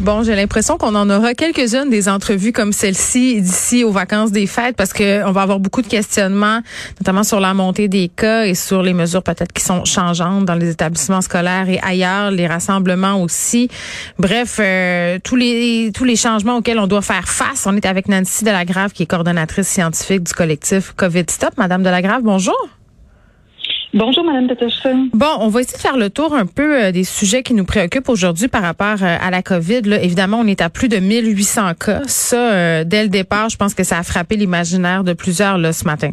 Bon, j'ai l'impression qu'on en aura quelques-unes des entrevues comme celle-ci d'ici aux vacances des fêtes parce que on va avoir beaucoup de questionnements, notamment sur la montée des cas et sur les mesures peut-être qui sont changeantes dans les établissements scolaires et ailleurs, les rassemblements aussi. Bref, euh, tous les tous les changements auxquels on doit faire face. On est avec Nancy Delagrave qui est coordonnatrice scientifique du collectif COVID Stop. Madame Delagrave, bonjour. Bonjour, Madame Peterson. Bon, on va essayer de faire le tour un peu euh, des sujets qui nous préoccupent aujourd'hui par rapport euh, à la COVID. Là, évidemment, on est à plus de 1800 cas. Ça, euh, dès le départ, je pense que ça a frappé l'imaginaire de plusieurs là, ce matin.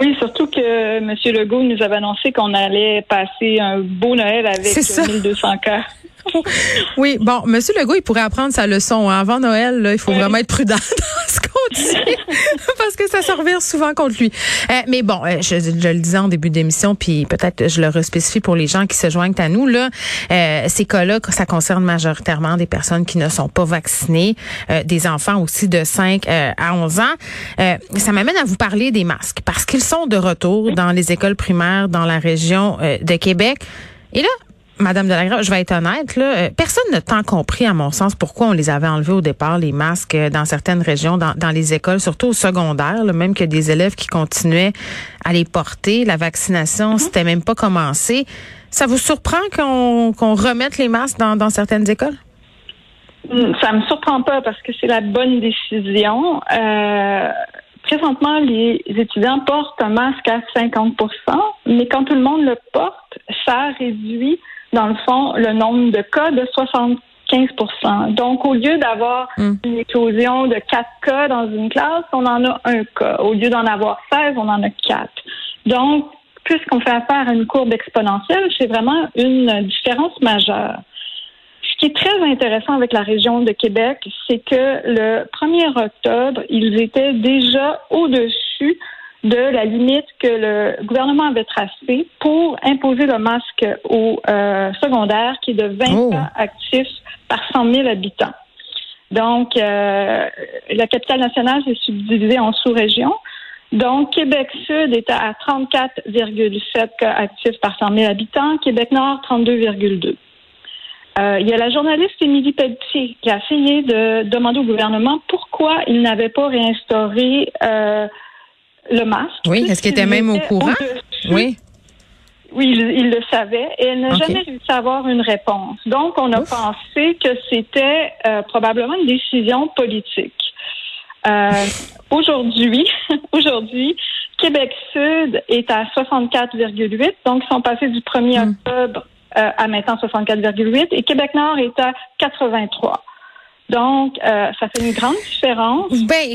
Oui, surtout que M. Legault nous avait annoncé qu'on allait passer un beau Noël avec 1200 cas. oui, bon, M. Legault, il pourrait apprendre sa leçon. Hein. Avant Noël, là, il faut vraiment être prudent dans ce qu'on dit parce que ça se revient souvent contre lui. Euh, mais bon, euh, je, je, le disais en début d'émission, puis peut-être je le respécie pour les gens qui se joignent à nous. Là, euh, ces cas-là, ça concerne majoritairement des personnes qui ne sont pas vaccinées, des enfants aussi de 5 à 11 ans. ça m'amène à vous parler des masques parce qu'ils sont de retour dans les écoles primaires dans la région de Québec. Et là, Madame Delagrave, je vais être honnête, là, euh, personne n'a tant compris, à mon sens, pourquoi on les avait enlevés au départ, les masques, euh, dans certaines régions, dans, dans les écoles, surtout au secondaire, même que des élèves qui continuaient à les porter. La vaccination, mm c'était même pas commencé. Ça vous surprend qu'on qu'on remette les masques dans, dans certaines écoles? Mm, ça me surprend pas parce que c'est la bonne décision. Euh, présentement, les étudiants portent un masque à 50% mais quand tout le monde le porte, ça réduit dans le fond, le nombre de cas de 75% Donc, au lieu d'avoir hmm. une éclosion de quatre cas dans une classe, on en a un cas. Au lieu d'en avoir 16, on en a quatre. Donc, puisqu'on fait affaire à une courbe exponentielle, c'est vraiment une différence majeure. Ce qui est très intéressant avec la région de Québec, c'est que le 1er octobre, ils étaient déjà au-dessus de la limite que le gouvernement avait tracée pour imposer le masque au euh, secondaire, qui est de 20 cas actifs par 100 000 habitants. Donc, euh, la capitale nationale s'est subdivisée en sous-régions. Donc, Québec-Sud est à 34,7 cas actifs par 100 000 habitants, Québec-Nord, 32,2. Euh, il y a la journaliste Émilie Pelletier qui a essayé de demander au gouvernement pourquoi il n'avait pas réinstauré euh, le masque. Oui, est-ce qu'il était même au courant? Oui. Oui, il, le savait et elle n'a jamais réussi à avoir une réponse. Donc, on a pensé que c'était euh, probablement une décision politique. Euh, aujourd'hui, aujourd'hui, Québec Sud est à 64,8, donc ils sont passés du 1er hmm. octobre euh, à maintenant 64,8 et Québec Nord est à 83. Donc, euh, ça fait une grande différence. Ben,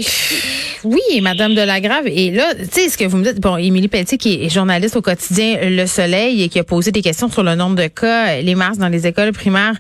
oui, Madame Delagrave. Et là, tu sais, ce que vous me dites, bon, Émilie Pelletier, qui est journaliste au quotidien Le Soleil et qui a posé des questions sur le nombre de cas, les masques dans les écoles primaires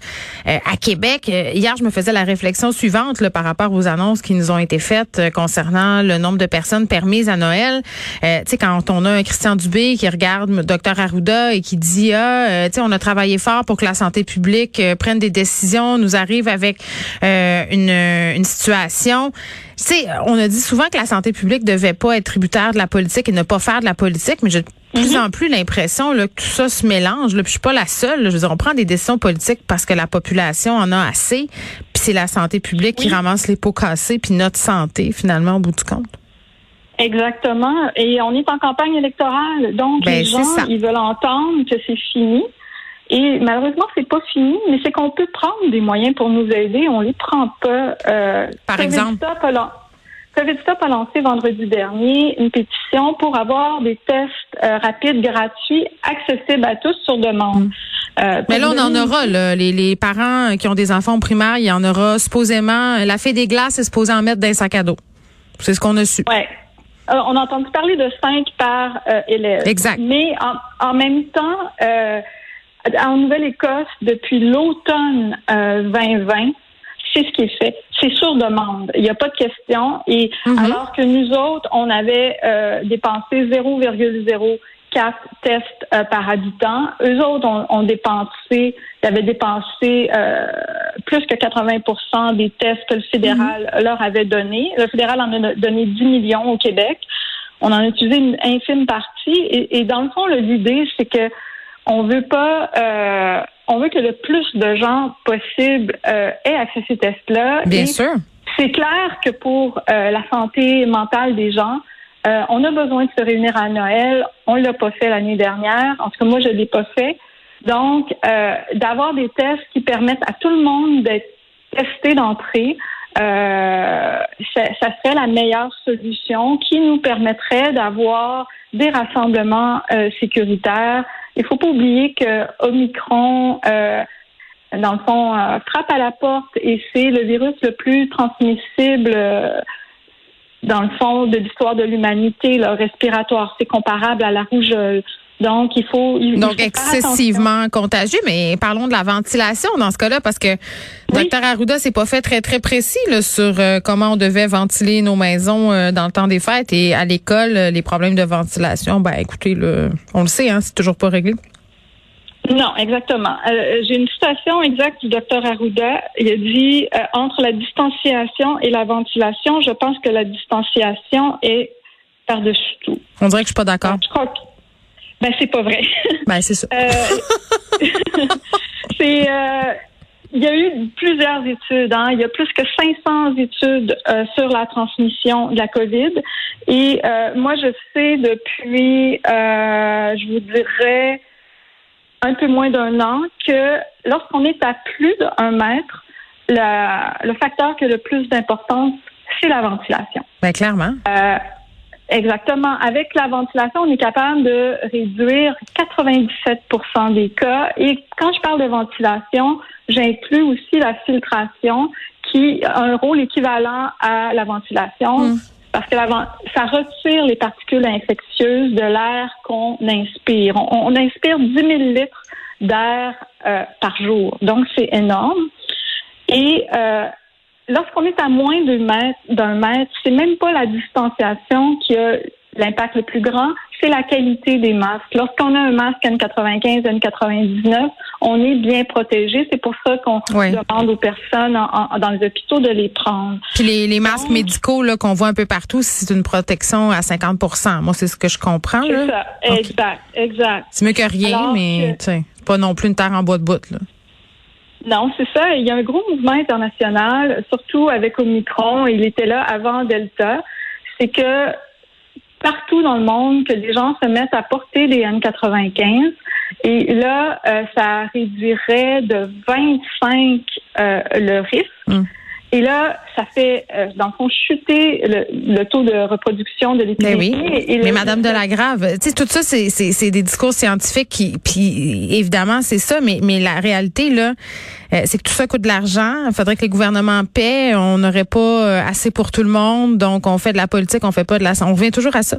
euh, à Québec. Euh, hier, je me faisais la réflexion suivante là, par rapport aux annonces qui nous ont été faites concernant le nombre de personnes permises à Noël. tu sais, quand on a un Christian Dubé qui regarde Dr Arruda et qui dit, ah, tu sais, on a travaillé fort pour que la santé publique prenne des décisions, nous arrive avec... Euh, une, une situation. Tu sais, on a dit souvent que la santé publique devait pas être tributaire de la politique et ne pas faire de la politique, mais j'ai de plus mhm. en plus l'impression que tout ça se mélange. Là, puis je suis pas la seule. Je veux dire, on prend des décisions politiques parce que la population en a assez, puis c'est la santé publique qui ramasse les pots cassés, puis notre santé finalement au bout du compte. Exactement. Et on est en campagne électorale, donc ben, les gens ils veulent entendre que c'est fini. Et malheureusement, c'est pas fini, mais c'est qu'on peut prendre des moyens pour nous aider. On les prend pas. Euh, Par exemple? COVID Stop a lancé vendredi dernier une pétition pour avoir des tests euh, rapides, gratuits, accessibles à tous sur demande. Mm. Euh, mais là, on en aura. Là. Les, les, parents qui ont des enfants primaires, il y en aura supposément. La fée des glaces est supposée en mettre dans un sac à dos. C'est ce qu'on a su. Ouais. Euh, on a entendu parler de cinq par élève. Exact. Mais en, en même temps, en Nouvelle-Écosse, depuis l'automne 2020, euh, c'est ce qui est fait. C'est sur demande. Il n'y a pas de question. Et mhm. alors que nous autres, on avait euh, dépensé 0,04 tests euh, par habitant, eux autres ont, dépensé, ils avaient dépensé plus que 80% des tests que le fédéral mhm. leur avait donné. Le fédéral en a donné 10 millions au Québec. on en a utilisé une infime partie. Et, dans le fond, l'idée, c'est que on veut pas, euh, on veut que le plus de gens possible euh, aient accès à ces tests-là. Bien sûr. C'est clair que pour euh, la santé mentale des gens, euh, on a besoin de se réunir à Noël. On l'a pas fait l'année dernière. En tout cas, moi, je l'ai pas fait. Donc, euh, d'avoir des tests qui permettent à tout le monde d'être testé d'entrée, euh, ça, ça, serait la meilleure solution qui nous permettrait d'avoir des rassemblements euh, sécuritaires. Il faut pas oublier que Omicron, euh, dans le fond, euh, frappe à la porte et c'est le virus le plus transmissible euh, dans le fond de l'histoire de l'humanité, le respiratoire. C'est comparable à la rougeole. Donc, il faut. Donc, excessivement contagieux, mais parlons de la ventilation dans ce cas-là, parce que oui. Dr. Arruda s'est pas fait très, très précis là, sur euh, comment on devait ventiler nos maisons euh, dans le temps des fêtes. Et à l'école, euh, les problèmes de ventilation, ben écoutez, là, on le sait, hein, c'est toujours pas réglé. Non, exactement. Euh, J'ai une citation exacte du docteur Arruda. Il a dit euh, entre la distanciation et la ventilation, je pense que la distanciation est par-dessus tout. On dirait que je suis pas d'accord. Je crois que ben c'est pas vrai. Ben c'est ça. Euh, c'est euh, il y a eu plusieurs études. Hein. Il y a plus que 500 études euh, sur la transmission de la COVID. Et euh, moi, je sais depuis, euh, je vous dirais, un peu moins d'un an que lorsqu'on est à plus d'un mètre, la, le facteur qui a le plus d'importance, c'est la ventilation. Ben clairement. Exactement. Avec la ventilation, on est capable de réduire 97% des cas. Et quand je parle de ventilation, j'inclus aussi la filtration qui a un rôle équivalent à la ventilation. Mmh parce que ça retire les particules infectieuses de l'air qu'on inspire. On, on, inspire 10 000 litres d'air euh, par jour, donc c'est énorme. Et euh, lorsqu'on est à moins d'un mètre, d'un mètre, c'est même pas la distanciation qui a l'impact le plus grand, c'est la qualité des masques. Lorsqu'on a un masque N95, N99, on est bien protégé. C'est pour ça qu'on oui. demande aux personnes en, en, dans les hôpitaux de les prendre. Puis les, les masques Donc, médicaux là qu'on voit un peu partout, c'est une protection à 50% Moi, c'est ce que je comprends. C'est ça, okay. exact, exact. C'est mieux que rien, Alors mais que... pas non plus une terre en bois de bout. Là. Non, c'est ça. Il y a un gros mouvement international, surtout avec Omicron. Il était là avant Delta. C'est que partout dans le monde que les gens se mettent à porter des N95. Et là, euh, ça réduirait de 25 euh, le risque. Mm. Et là, ça fait, euh, dans le fond, chuter le, le taux de reproduction de l'épidémie. Mais oui, mais Madame de la Grave, tu sais, tout ça, c'est des discours scientifiques qui, puis évidemment, c'est ça, mais, mais la réalité, là, euh, c'est que tout ça coûte de l'argent. Il faudrait que les gouvernements paient. On n'aurait pas euh, assez pour tout le monde. Donc, on fait de la politique, on fait pas de la... On revient toujours à ça.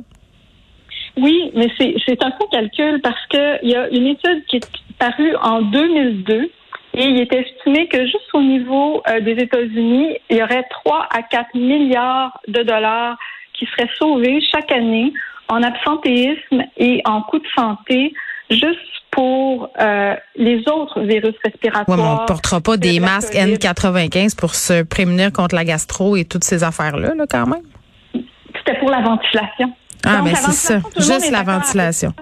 Oui, mais c'est un faux calcul parce qu'il y a une étude qui est parue en 2002 et il est estimé que juste au niveau euh, des États-Unis, il y aurait 3 à 4 milliards de dollars qui seraient sauvés chaque année en absentéisme et en coûts de santé juste pour euh, les autres virus respiratoires. Ouais, mais on ne portera pas des masques N95 pour se prémunir contre la gastro et toutes ces affaires-là, là, quand même? C'était pour la ventilation. Ah, mais c'est ça. Juste la ventilation.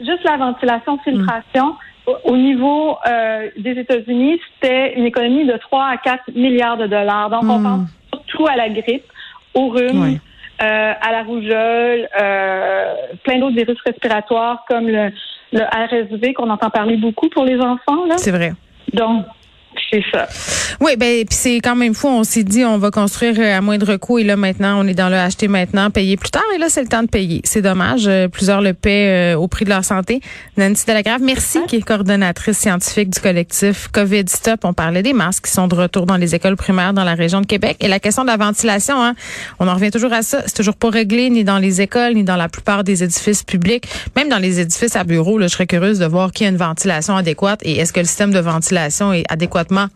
Juste la ventilation, filtration. Hum au niveau euh, des États-Unis, c'était une économie de 3 à 4 milliards de dollars. Donc, mm. on pense surtout à la grippe, au rhume, oui. euh, à la rougeole, euh, plein d'autres virus respiratoires comme le, le RSV qu'on entend parler beaucoup pour les enfants. C'est vrai. Donc, Oui, ben puis c'est quand même fou. On s'est dit on va construire euh, à moindre coût et là maintenant on est dans le acheter maintenant, payer plus tard et là c'est le temps de payer. C'est dommage. Euh, plusieurs le paient euh, au prix de leur santé. Nancy Delagrave, merci, qui est coordonnatrice scientifique du collectif COVID Stop. On parlait des masques qui sont de retour dans les écoles primaires dans la région de Québec et la question de la ventilation. Hein, on en revient toujours à ça. C'est toujours pas réglé ni dans les écoles ni dans la plupart des édifices publics, même dans les édifices à bureaux. Là, je serais curieuse de voir qui a une ventilation adéquate et est-ce que le système de ventilation est adéquatement entre